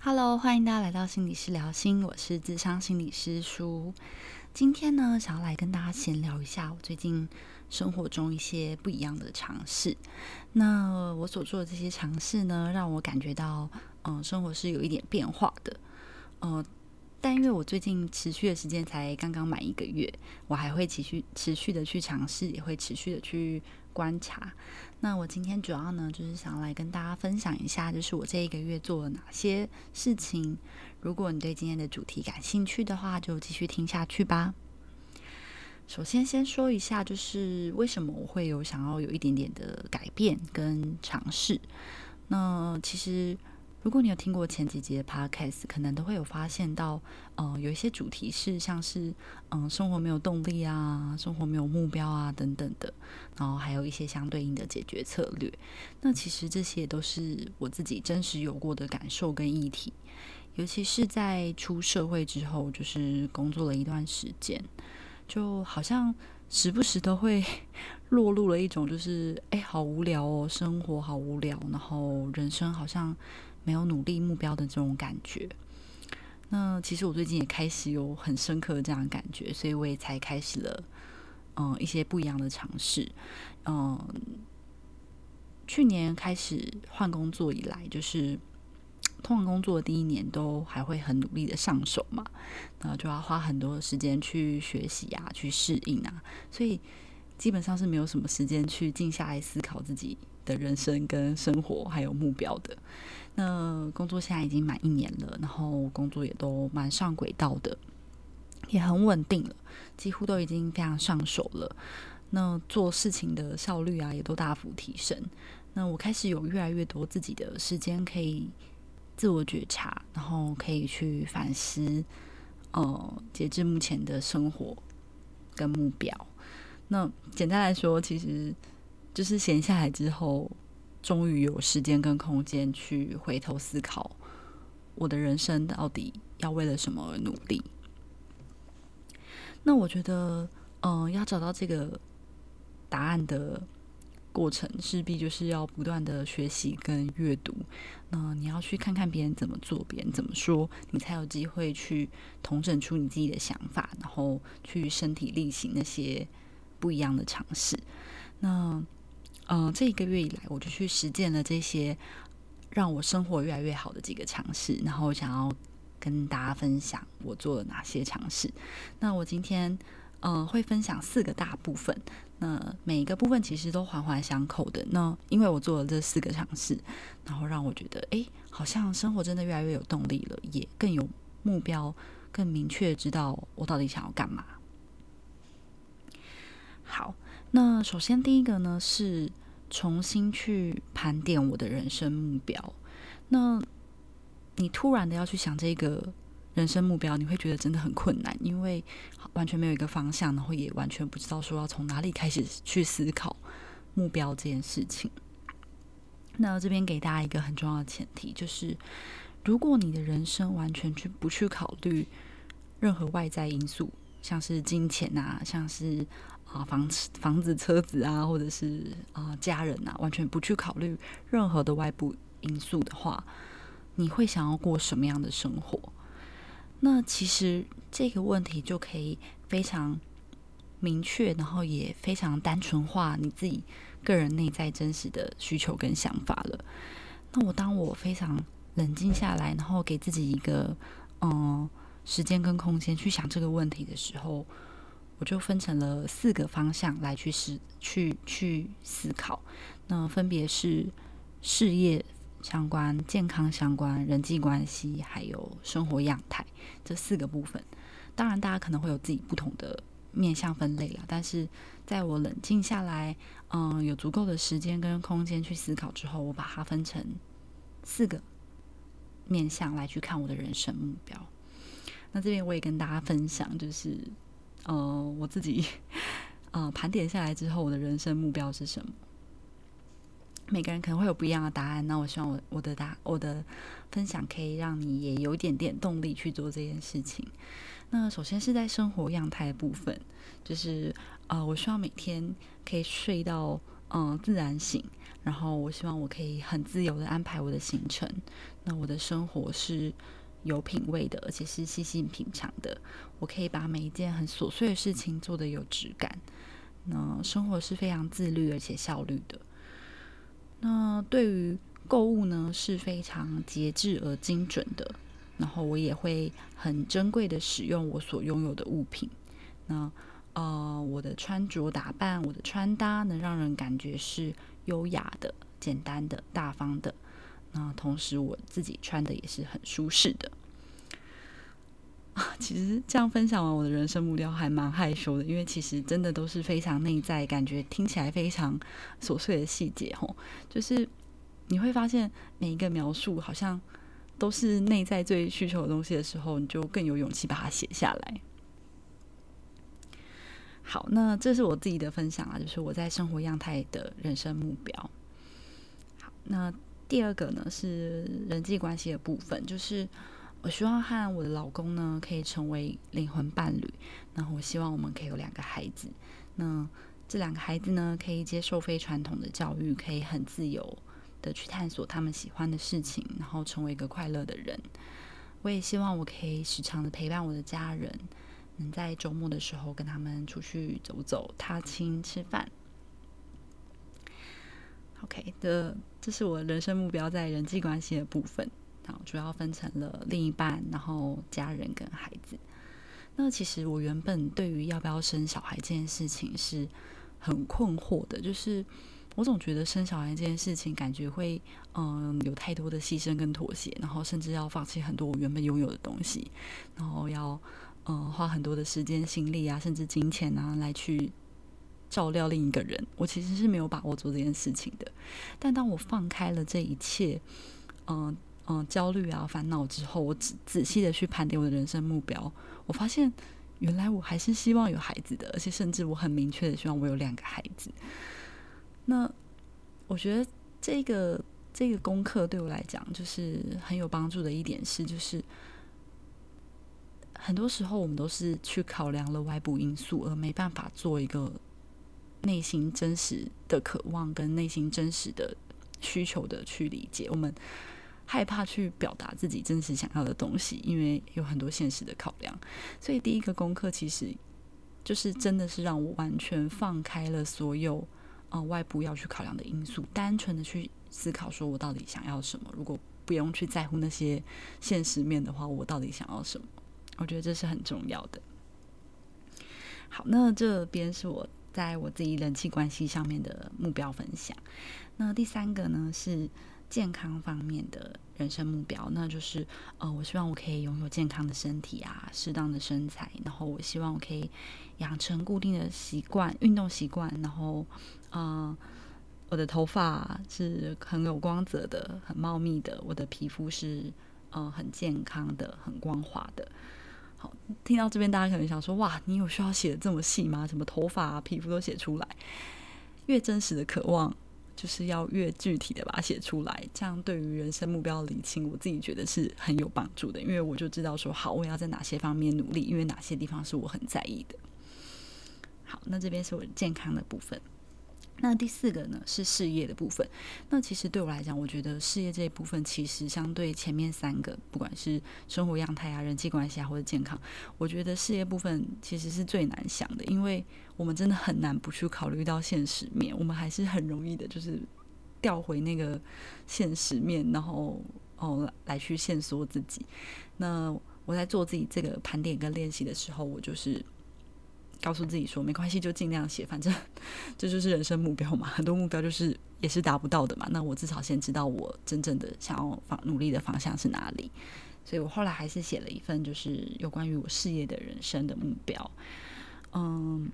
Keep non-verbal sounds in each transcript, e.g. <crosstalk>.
Hello，欢迎大家来到心理师聊心，我是智商心理师舒。今天呢，想要来跟大家闲聊一下我最近生活中一些不一样的尝试。那我所做的这些尝试呢，让我感觉到，嗯，生活是有一点变化的。嗯，但因为我最近持续的时间才刚刚满一个月，我还会持续持续的去尝试，也会持续的去观察。那我今天主要呢，就是想来跟大家分享一下，就是我这一个月做了哪些事情。如果你对今天的主题感兴趣的话，就继续听下去吧。首先，先说一下，就是为什么我会有想要有一点点的改变跟尝试。那其实。如果你有听过前几集的 podcast，可能都会有发现到，呃，有一些主题是像是，嗯，生活没有动力啊，生活没有目标啊等等的，然后还有一些相对应的解决策略。那其实这些都是我自己真实有过的感受跟议题，尤其是在出社会之后，就是工作了一段时间，就好像时不时都会 <laughs> 落入了一种，就是哎，好无聊哦，生活好无聊，然后人生好像。没有努力目标的这种感觉，那其实我最近也开始有很深刻的这样感觉，所以我也才开始了嗯一些不一样的尝试。嗯，去年开始换工作以来，就是通常工作的第一年都还会很努力的上手嘛，那就要花很多时间去学习啊，去适应啊，所以基本上是没有什么时间去静下来思考自己的人生跟生活还有目标的。那工作现在已经满一年了，然后工作也都蛮上轨道的，也很稳定了，几乎都已经非常上手了。那做事情的效率啊，也都大幅提升。那我开始有越来越多自己的时间可以自我觉察，然后可以去反思，呃，截至目前的生活跟目标。那简单来说，其实就是闲下来之后。终于有时间跟空间去回头思考，我的人生到底要为了什么而努力？那我觉得，嗯，要找到这个答案的过程，势必就是要不断的学习跟阅读。那你要去看看别人怎么做，别人怎么说，你才有机会去统整出你自己的想法，然后去身体力行那些不一样的尝试。那。嗯，这一个月以来，我就去实践了这些让我生活越来越好的几个尝试，然后想要跟大家分享我做了哪些尝试。那我今天嗯会分享四个大部分，那每一个部分其实都环环相扣的。那因为我做了这四个尝试，然后让我觉得哎，好像生活真的越来越有动力了，也更有目标，更明确知道我到底想要干嘛。好。那首先第一个呢是重新去盘点我的人生目标。那你突然的要去想这个人生目标，你会觉得真的很困难，因为完全没有一个方向，然后也完全不知道说要从哪里开始去思考目标这件事情。那这边给大家一个很重要的前提，就是如果你的人生完全去不去考虑任何外在因素，像是金钱啊，像是啊，房子、房子、车子啊，或者是啊，家人啊，完全不去考虑任何的外部因素的话，你会想要过什么样的生活？那其实这个问题就可以非常明确，然后也非常单纯化你自己个人内在真实的需求跟想法了。那我当我非常冷静下来，然后给自己一个嗯时间跟空间去想这个问题的时候。我就分成了四个方向来去思去去思考，那分别是事业相关、健康相关、人际关系，还有生活样态这四个部分。当然，大家可能会有自己不同的面向分类啦，但是在我冷静下来，嗯，有足够的时间跟空间去思考之后，我把它分成四个面向来去看我的人生目标。那这边我也跟大家分享，就是。呃，我自己呃盘点下来之后，我的人生目标是什么？每个人可能会有不一样的答案。那我希望我我的答我的分享可以让你也有一点点动力去做这件事情。那首先是在生活样态部分，就是呃，我希望每天可以睡到嗯自然醒，然后我希望我可以很自由的安排我的行程。那我的生活是有品味的，而且是细细品尝的。我可以把每一件很琐碎的事情做得有质感。那生活是非常自律而且效率的。那对于购物呢，是非常节制而精准的。然后我也会很珍贵的使用我所拥有的物品。那呃，我的穿着打扮，我的穿搭能让人感觉是优雅的、简单的、大方的。那同时我自己穿的也是很舒适的。<laughs> 其实这样分享完我的人生目标还蛮害羞的，因为其实真的都是非常内在，感觉听起来非常琐碎的细节吼，就是你会发现每一个描述好像都是内在最需求的东西的时候，你就更有勇气把它写下来。好，那这是我自己的分享啊，就是我在生活样态的人生目标。好，那第二个呢是人际关系的部分，就是我希望和我的老公呢可以成为灵魂伴侣。那我希望我们可以有两个孩子。那这两个孩子呢可以接受非传统的教育，可以很自由的去探索他们喜欢的事情，然后成为一个快乐的人。我也希望我可以时常的陪伴我的家人。能在周末的时候跟他们出去走走、踏青、吃饭。OK 的，这是我人生目标在人际关系的部分。主要分成了另一半、然后家人跟孩子。那其实我原本对于要不要生小孩这件事情是很困惑的，就是我总觉得生小孩这件事情感觉会嗯有太多的牺牲跟妥协，然后甚至要放弃很多我原本拥有的东西，然后要。嗯，花很多的时间、心力啊，甚至金钱啊，来去照料另一个人，我其实是没有把握做这件事情的。但当我放开了这一切，嗯嗯，焦虑啊、烦恼之后，我仔仔细的去盘点我的人生目标，我发现原来我还是希望有孩子的，而且甚至我很明确的希望我有两个孩子。那我觉得这个这个功课对我来讲，就是很有帮助的一点是，就是。很多时候，我们都是去考量了外部因素，而没办法做一个内心真实的渴望跟内心真实的需求的去理解。我们害怕去表达自己真实想要的东西，因为有很多现实的考量。所以，第一个功课其实就是真的是让我完全放开了所有呃外部要去考量的因素，单纯的去思考说我到底想要什么。如果不用去在乎那些现实面的话，我到底想要什么？我觉得这是很重要的。好，那这边是我在我自己人际关系上面的目标分享。那第三个呢是健康方面的人生目标，那就是呃，我希望我可以拥有健康的身体啊，适当的身材，然后我希望我可以养成固定的习惯，运动习惯，然后呃，我的头发是很有光泽的，很茂密的，我的皮肤是呃很健康的，很光滑的。好，听到这边，大家可能想说：“哇，你有需要写的这么细吗？什么头发、皮肤都写出来？越真实的渴望，就是要越具体的把它写出来。这样对于人生目标理清，我自己觉得是很有帮助的。因为我就知道说，好，我要在哪些方面努力，因为哪些地方是我很在意的。好，那这边是我健康的部分。”那第四个呢是事业的部分。那其实对我来讲，我觉得事业这一部分其实相对前面三个，不管是生活样态啊、人际关系啊或者健康，我觉得事业部分其实是最难想的，因为我们真的很难不去考虑到现实面，我们还是很容易的，就是调回那个现实面，然后哦来去限缩自己。那我在做自己这个盘点跟练习的时候，我就是。告诉自己说没关系，就尽量写，<laughs> 反正 <laughs> 这就是人生目标嘛。很多目标就是也是达不到的嘛。那我至少先知道我真正的想要方努力的方向是哪里。所以我后来还是写了一份就是有关于我事业的人生的目标。嗯，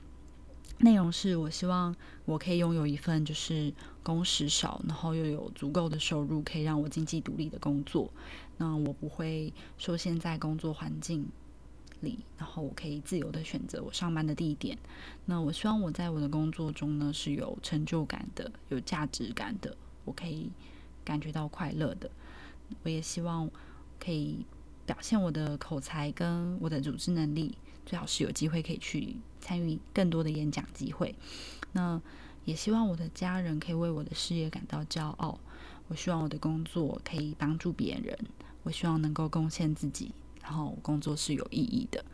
内容是我希望我可以拥有一份就是工时少，然后又有足够的收入，可以让我经济独立的工作。那我不会受限在工作环境。然后我可以自由的选择我上班的地点。那我希望我在我的工作中呢是有成就感的、有价值感的，我可以感觉到快乐的。我也希望可以表现我的口才跟我的组织能力，最好是有机会可以去参与更多的演讲机会。那也希望我的家人可以为我的事业感到骄傲。我希望我的工作可以帮助别人，我希望能够贡献自己，然后工作是有意义的。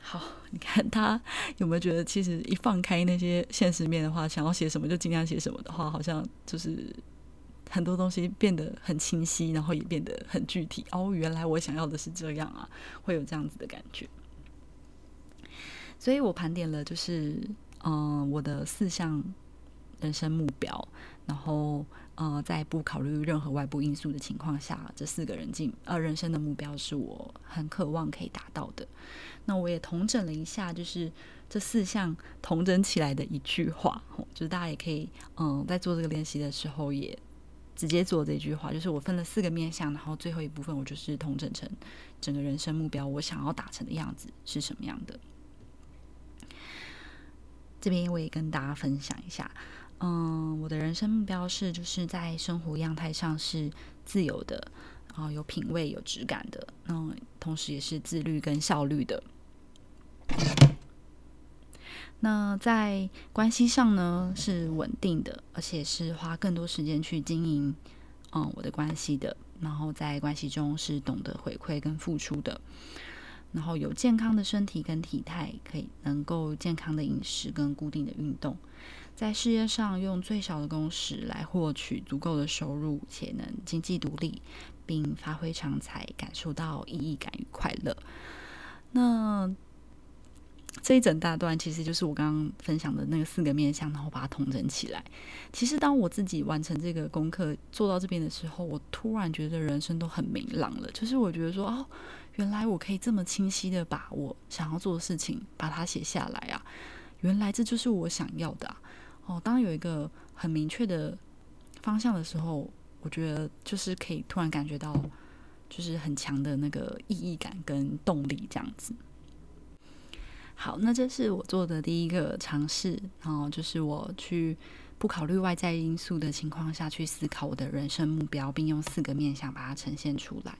好，你看他有没有觉得，其实一放开那些现实面的话，想要写什么就尽量写什么的话，好像就是很多东西变得很清晰，然后也变得很具体。哦，原来我想要的是这样啊，会有这样子的感觉。所以我盘点了，就是嗯，我的四项人生目标，然后。呃，在不考虑任何外部因素的情况下，这四个人进呃人生的目标是我很渴望可以达到的。那我也统整了一下，就是这四项统整起来的一句话，就是大家也可以嗯在做这个练习的时候也直接做这句话，就是我分了四个面向，然后最后一部分我就是统整成整个人生目标我想要达成的样子是什么样的。这边我也跟大家分享一下。嗯，我的人生目标是，就是在生活样态上是自由的，然后有品味、有质感的，那同时也是自律跟效率的。那在关系上呢，是稳定的，而且是花更多时间去经营，嗯，我的关系的。然后在关系中是懂得回馈跟付出的，然后有健康的身体跟体态，可以能够健康的饮食跟固定的运动。在事业上用最少的工时来获取足够的收入，且能经济独立，并发挥长才，感受到意义感与快乐。那这一整大段其实就是我刚刚分享的那个四个面向，然后把它统整起来。其实当我自己完成这个功课做到这边的时候，我突然觉得人生都很明朗了。就是我觉得说，哦，原来我可以这么清晰的把我想要做的事情把它写下来啊！原来这就是我想要的啊！哦，当有一个很明确的方向的时候，我觉得就是可以突然感觉到，就是很强的那个意义感跟动力这样子。好，那这是我做的第一个尝试，然后就是我去不考虑外在因素的情况下去思考我的人生目标，并用四个面向把它呈现出来。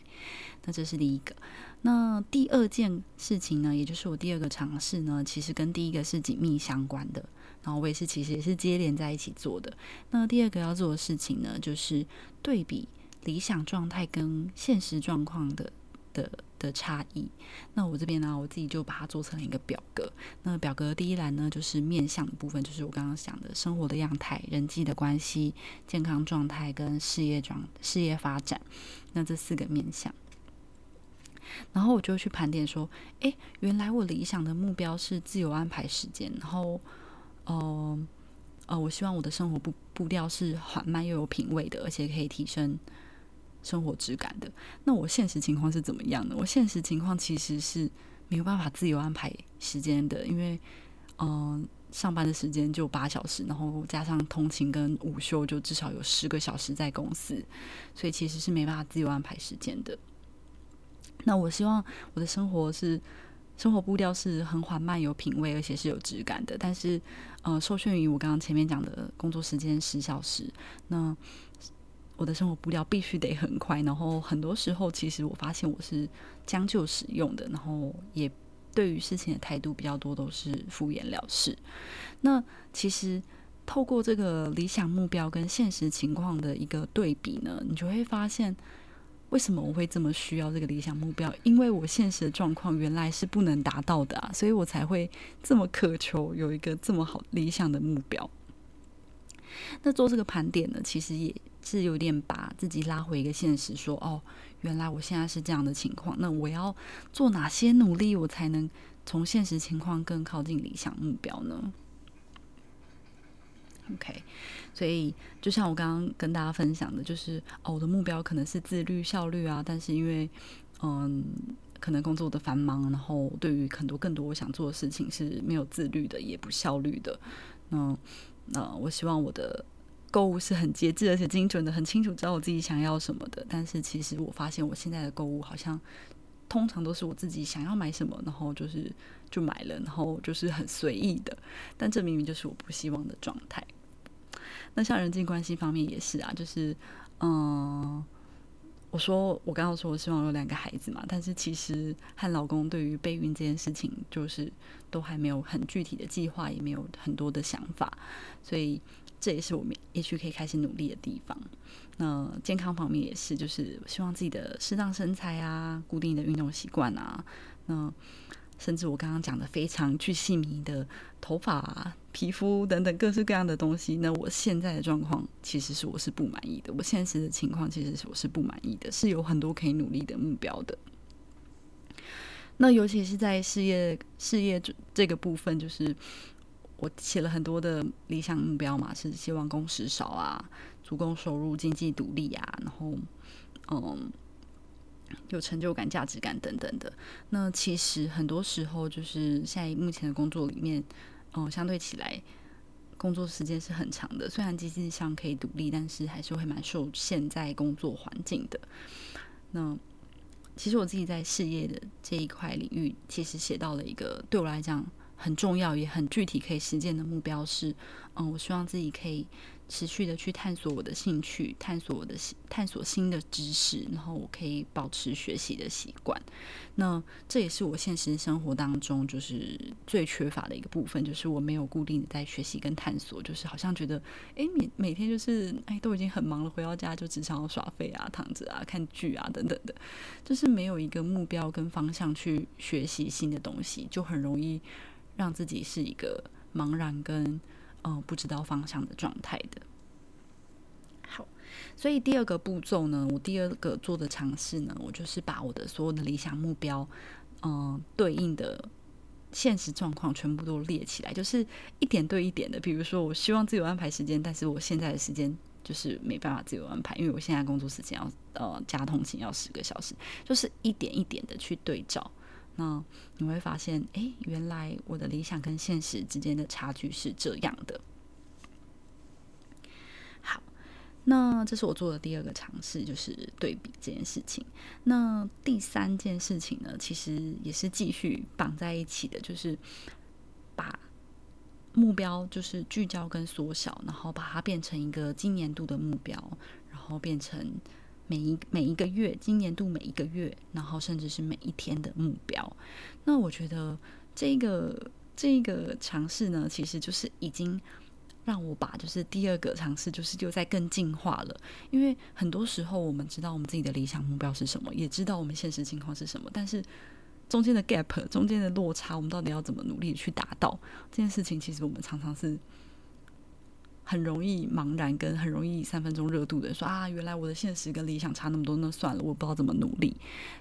那这是第一个。那第二件事情呢，也就是我第二个尝试呢，其实跟第一个是紧密相关的。然后我也是，其实也是接连在一起做的。那第二个要做的事情呢，就是对比理想状态跟现实状况的的的差异。那我这边呢，我自己就把它做成了一个表格。那表格第一栏呢，就是面向的部分，就是我刚刚讲的生活的样态、人际的关系、健康状态跟事业状事业发展。那这四个面向，然后我就去盘点说，诶，原来我理想的目标是自由安排时间，然后。哦，呃，我希望我的生活步步调是缓慢又有品味的，而且可以提升生活质感的。那我现实情况是怎么样的？我现实情况其实是没有办法自由安排时间的，因为嗯，上班的时间就八小时，然后加上通勤跟午休，就至少有十个小时在公司，所以其实是没办法自由安排时间的。那我希望我的生活是。生活步调是很缓慢、有品味，而且是有质感的。但是，呃，受限于我刚刚前面讲的工作时间十小时，那我的生活步调必须得很快。然后，很多时候其实我发现我是将就使用的，然后也对于事情的态度比较多都是敷衍了事。那其实透过这个理想目标跟现实情况的一个对比呢，你就会发现。为什么我会这么需要这个理想目标？因为我现实的状况原来是不能达到的啊，所以我才会这么渴求有一个这么好理想的目标。那做这个盘点呢，其实也是有点把自己拉回一个现实，说哦，原来我现在是这样的情况，那我要做哪些努力，我才能从现实情况更靠近理想目标呢？OK，所以就像我刚刚跟大家分享的，就是哦，我的目标可能是自律、效率啊，但是因为嗯，可能工作的繁忙，然后对于很多更多我想做的事情是没有自律的，也不效率的。那那我希望我的购物是很节制而且精准的，很清楚知道我自己想要什么的。但是其实我发现我现在的购物好像通常都是我自己想要买什么，然后就是就买了，然后就是很随意的。但这明明就是我不希望的状态。那像人际关系方面也是啊，就是，嗯，我说我刚刚说我希望有两个孩子嘛，但是其实和老公对于备孕这件事情，就是都还没有很具体的计划，也没有很多的想法，所以这也是我们也许可以开始努力的地方。那健康方面也是，就是希望自己的适当身材啊，固定的运动习惯啊，那。甚至我刚刚讲的非常巨细迷的头发、皮肤等等各式各样的东西，那我现在的状况其实是我是不满意的。我现实的情况其实是我是不满意的，是有很多可以努力的目标的。那尤其是在事业事业这这个部分，就是我写了很多的理想目标嘛，是希望工时少啊，足够收入、经济独立啊，然后嗯。有成就感、价值感等等的。那其实很多时候，就是现在目前的工作里面，嗯，相对起来，工作时间是很长的。虽然经济上可以独立，但是还是会蛮受限在工作环境的。那其实我自己在事业的这一块领域，其实写到了一个对我来讲很重要也很具体可以实践的目标是，嗯，我希望自己可以。持续的去探索我的兴趣，探索我的探索新的知识，然后我可以保持学习的习惯。那这也是我现实生活当中就是最缺乏的一个部分，就是我没有固定的在学习跟探索，就是好像觉得，哎，每每天就是哎都已经很忙了，回到家就只想要耍废啊、躺着啊、看剧啊等等的，就是没有一个目标跟方向去学习新的东西，就很容易让自己是一个茫然跟。嗯，不知道方向的状态的。好，所以第二个步骤呢，我第二个做的尝试呢，我就是把我的所有的理想目标，嗯，对应的现实状况全部都列起来，就是一点对一点的。比如说，我希望自由安排时间，但是我现在的时间就是没办法自由安排，因为我现在工作时间要呃加通勤要十个小时，就是一点一点的去对照。那你会发现，哎，原来我的理想跟现实之间的差距是这样的。好，那这是我做的第二个尝试，就是对比这件事情。那第三件事情呢，其实也是继续绑在一起的，就是把目标就是聚焦跟缩小，然后把它变成一个今年度的目标，然后变成。每一每一个月，今年度每一个月，然后甚至是每一天的目标。那我觉得这个这个尝试呢，其实就是已经让我把就是第二个尝试，就是又在更进化了。因为很多时候我们知道我们自己的理想目标是什么，也知道我们现实情况是什么，但是中间的 gap，中间的落差，我们到底要怎么努力去达到这件事情？其实我们常常是。很容易茫然，跟很容易三分钟热度的说啊，原来我的现实跟理想差那么多，那算了，我不知道怎么努力。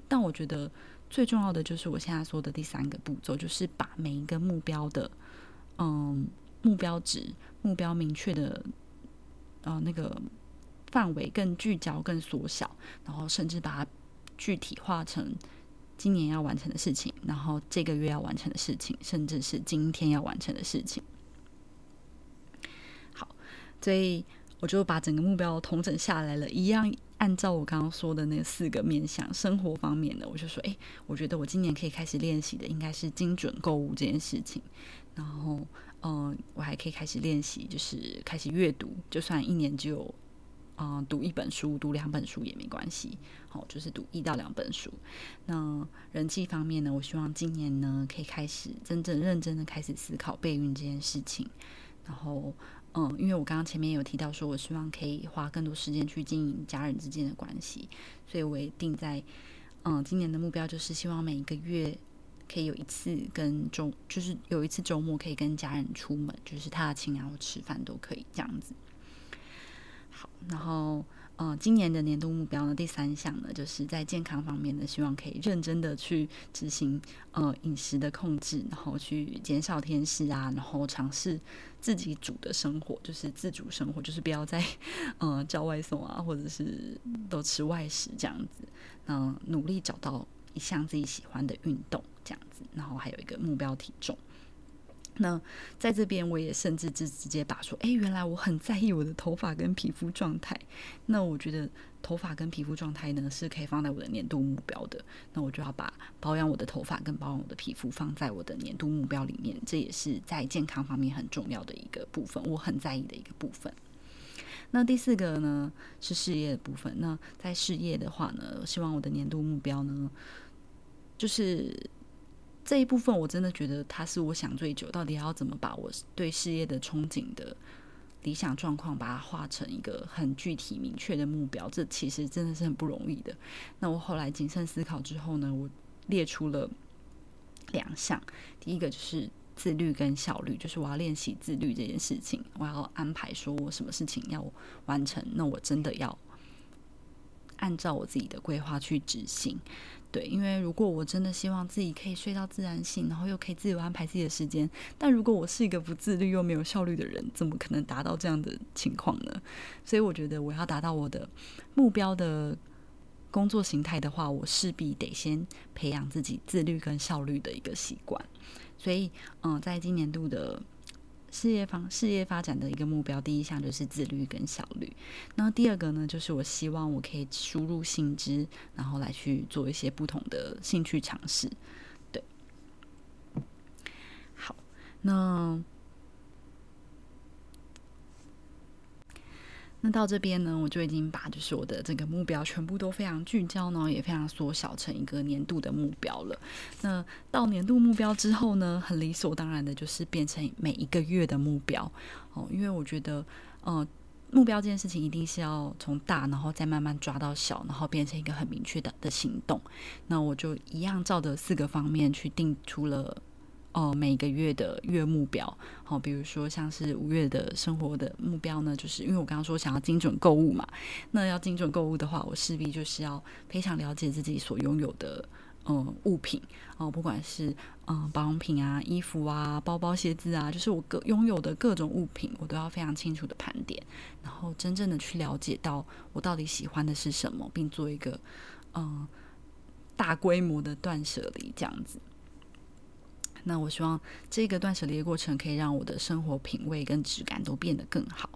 但我觉得最重要的就是我现在说的第三个步骤，就是把每一个目标的嗯目标值、目标明确的呃那个范围更聚焦、更缩小，然后甚至把它具体化成今年要完成的事情，然后这个月要完成的事情，甚至是今天要完成的事情。所以我就把整个目标统整下来了，一样按照我刚刚说的那四个面向，生活方面的，我就说，哎，我觉得我今年可以开始练习的应该是精准购物这件事情。然后，嗯，我还可以开始练习，就是开始阅读，就算一年只有，嗯，读一本书，读两本书也没关系。好，就是读一到两本书。那人际方面呢，我希望今年呢可以开始真正认真的开始思考备孕这件事情，然后。嗯，因为我刚刚前面有提到说，我希望可以花更多时间去经营家人之间的关系，所以我也定在嗯今年的目标就是希望每一个月可以有一次跟周，就是有一次周末可以跟家人出门，就是踏青啊或吃饭都可以这样子。好，然后。嗯，今年的年度目标呢，第三项呢，就是在健康方面呢，希望可以认真的去执行呃饮食的控制，然后去减少甜食啊，然后尝试自己煮的生活，就是自主生活，就是不要再嗯叫外送啊，或者是都吃外食这样子。嗯，努力找到一项自己喜欢的运动这样子，然后还有一个目标体重。那在这边，我也甚至直直接把说，哎，原来我很在意我的头发跟皮肤状态。那我觉得头发跟皮肤状态呢，是可以放在我的年度目标的。那我就要把保养我的头发跟保养我的皮肤放在我的年度目标里面。这也是在健康方面很重要的一个部分，我很在意的一个部分。那第四个呢是事业的部分。那在事业的话呢，希望我的年度目标呢，就是这一部分，我真的觉得它是我想最久，到底要怎么把我对事业的憧憬的理想状况，把它画成一个很具体明确的目标，这其实真的是很不容易的。那我后来谨慎思考之后呢，我列出了两项，第一个就是。自律跟效率，就是我要练习自律这件事情。我要安排说我什么事情要完成，那我真的要按照我自己的规划去执行。对，因为如果我真的希望自己可以睡到自然醒，然后又可以自由安排自己的时间，但如果我是一个不自律又没有效率的人，怎么可能达到这样的情况呢？所以我觉得我要达到我的目标的工作形态的话，我势必得先培养自己自律跟效率的一个习惯。所以，嗯，在今年度的事业方事业发展的一个目标，第一项就是自律跟效率。那第二个呢，就是我希望我可以输入新知，然后来去做一些不同的兴趣尝试。对，好，那。那到这边呢，我就已经把就是我的这个目标全部都非常聚焦呢，也非常缩小成一个年度的目标了。那到年度目标之后呢，很理所当然的就是变成每一个月的目标哦，因为我觉得，呃，目标这件事情一定是要从大，然后再慢慢抓到小，然后变成一个很明确的的行动。那我就一样照着四个方面去定出了。哦，每个月的月目标，好，比如说像是五月的生活的目标呢，就是因为我刚刚说想要精准购物嘛，那要精准购物的话，我势必就是要非常了解自己所拥有的嗯物品哦，不管是嗯保养品啊、衣服啊、包包、鞋子啊，就是我各拥有的各种物品，我都要非常清楚的盘点，然后真正的去了解到我到底喜欢的是什么，并做一个嗯大规模的断舍离，这样子。那我希望这个断舍离的过程可以让我的生活品味跟质感都变得更好。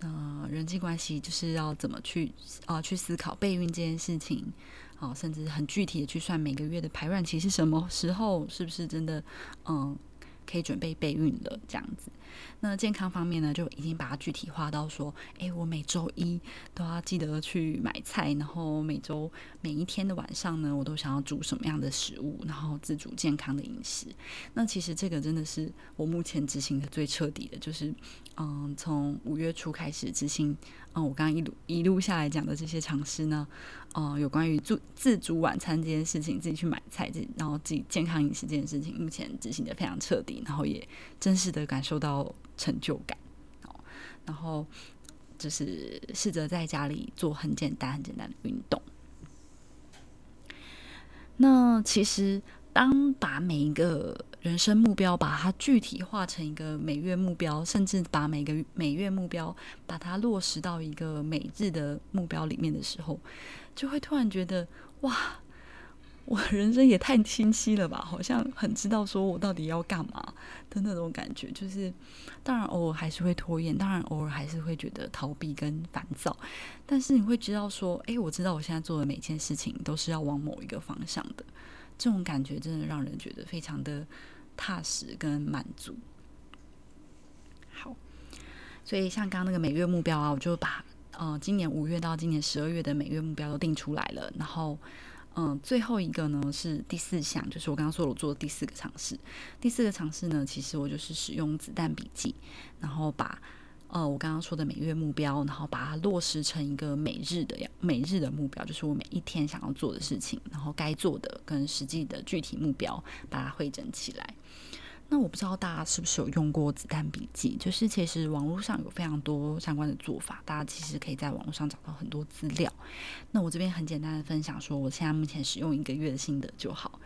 那人际关系就是要怎么去啊去思考备孕这件事情，好，甚至很具体的去算每个月的排卵期是什么时候，是不是真的嗯。可以准备备孕了，这样子。那健康方面呢，就已经把它具体化到说，诶，我每周一都要记得去买菜，然后每周每一天的晚上呢，我都想要煮什么样的食物，然后自主健康的饮食。那其实这个真的是我目前执行的最彻底的，就是嗯，从五月初开始执行。嗯，我刚刚一路一路下来讲的这些尝试呢，呃，有关于自自主晚餐这件事情，自己去买菜，这然后自己健康饮食这件事情，目前执行的非常彻底，然后也真实的感受到成就感。哦，然后就是试着在家里做很简单、很简单的运动。那其实。当把每一个人生目标把它具体化成一个每月目标，甚至把每个每月目标把它落实到一个每日的目标里面的时候，就会突然觉得哇，我人生也太清晰了吧！好像很知道说我到底要干嘛的那种感觉。就是当然偶尔还是会拖延，当然偶尔还是会觉得逃避跟烦躁，但是你会知道说，哎，我知道我现在做的每件事情都是要往某一个方向的。这种感觉真的让人觉得非常的踏实跟满足。好，所以像刚刚那个每月目标啊，我就把呃今年五月到今年十二月的每月目标都定出来了。然后，嗯，最后一个呢是第四项，就是我刚刚说我做的第四个尝试。第四个尝试呢，其实我就是使用子弹笔记，然后把。呃，我刚刚说的每月目标，然后把它落实成一个每日的每日的目标，就是我每一天想要做的事情，然后该做的跟实际的具体目标，把它汇整起来。那我不知道大家是不是有用过子弹笔记？就是其实网络上有非常多相关的做法，大家其实可以在网络上找到很多资料。那我这边很简单的分享说，我现在目前使用一个月的心得就好。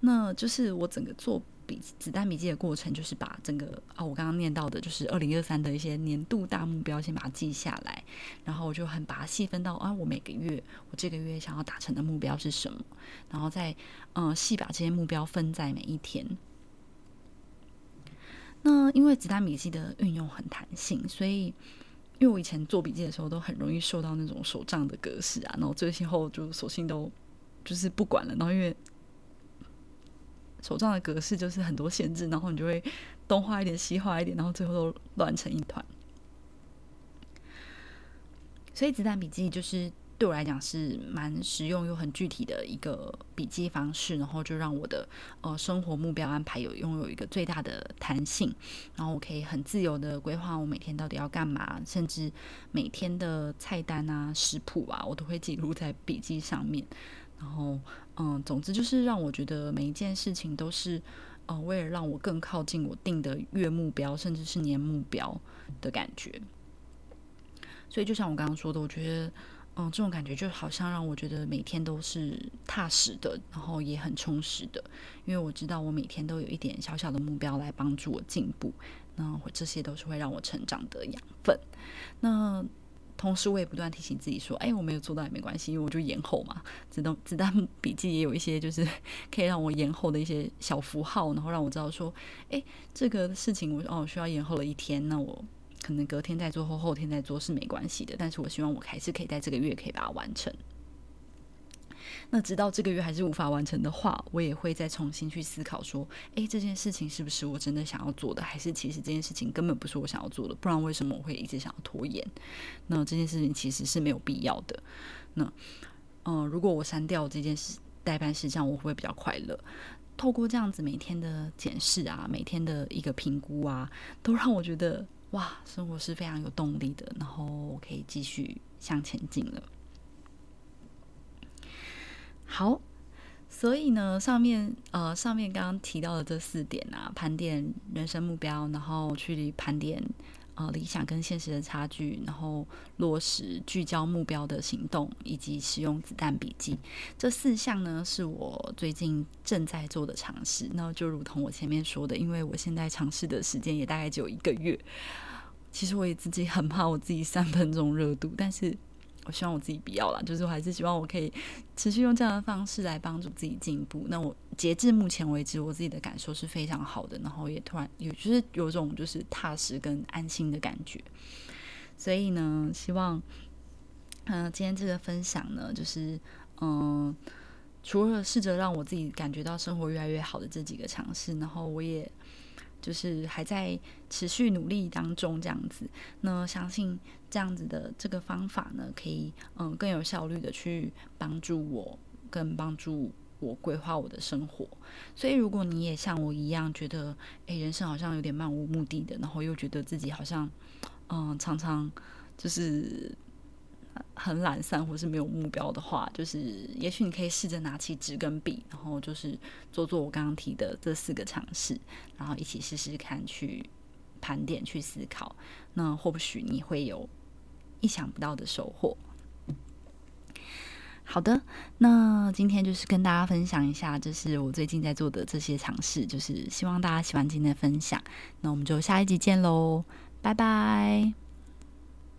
那就是我整个做。笔子弹笔记的过程，就是把整个啊，我刚刚念到的，就是二零二三的一些年度大目标，先把它记下来，然后我就很把它细分到啊，我每个月，我这个月想要达成的目标是什么，然后再嗯，细把这些目标分在每一天。那因为子弹笔记的运用很弹性，所以因为我以前做笔记的时候都很容易受到那种手账的格式啊，然后最后就索性都就是不管了，然后因为。手账的格式就是很多限制，然后你就会东画一点西画一点，然后最后都乱成一团。所以子弹笔记就是对我来讲是蛮实用又很具体的一个笔记方式，然后就让我的呃生活目标安排有拥有一个最大的弹性，然后我可以很自由的规划我每天到底要干嘛，甚至每天的菜单啊、食谱啊，我都会记录在笔记上面。然后嗯，总之就是让我觉得每一件事情都是呃为了让我更靠近我定的月目标，甚至是年目标的感觉。所以，就像我刚刚说的，我觉得，嗯，这种感觉就好像让我觉得每天都是踏实的，然后也很充实的，因为我知道我每天都有一点小小的目标来帮助我进步，那这些都是会让我成长的养分。那同时，我也不断提醒自己说，哎，我没有做到也没关系，因为我就延后嘛。子弹子弹笔记也有一些就是 <laughs> 可以让我延后的一些小符号，然后让我知道说，哎，这个事情我哦需要延后了一天，那我。可能隔天再做或后天再做是没关系的，但是我希望我还是可以在这个月可以把它完成。那直到这个月还是无法完成的话，我也会再重新去思考说，诶，这件事情是不是我真的想要做的，还是其实这件事情根本不是我想要做的？不然为什么我会一直想要拖延？那这件事情其实是没有必要的。那嗯，如果我删掉这件事代办事项，我会比较快乐？透过这样子每天的检视啊，每天的一个评估啊，都让我觉得。哇，生活是非常有动力的，然后我可以继续向前进了。好，所以呢，上面呃，上面刚刚提到的这四点啊，盘点人生目标，然后去盘点呃理想跟现实的差距，然后落实聚焦目标的行动，以及使用子弹笔记，这四项呢，是我最近正在做的尝试。那就如同我前面说的，因为我现在尝试的时间也大概只有一个月。其实我也自己很怕我自己三分钟热度，但是我希望我自己不要了，就是我还是希望我可以持续用这样的方式来帮助自己进步。那我截至目前为止，我自己的感受是非常好的，然后也突然有就是有种就是踏实跟安心的感觉。所以呢，希望嗯今天这个分享呢，就是嗯除了试着让我自己感觉到生活越来越好的这几个尝试，然后我也。就是还在持续努力当中，这样子。那相信这样子的这个方法呢，可以嗯更有效率的去帮助我，更帮助我规划我的生活。所以，如果你也像我一样觉得，诶，人生好像有点漫无目的的，然后又觉得自己好像嗯常常就是。很懒散或是没有目标的话，就是也许你可以试着拿起纸跟笔，然后就是做做我刚刚提的这四个尝试，然后一起试试看，去盘点、去思考，那或许你会有意想不到的收获。好的，那今天就是跟大家分享一下，就是我最近在做的这些尝试，就是希望大家喜欢今天的分享。那我们就下一集见喽，拜拜。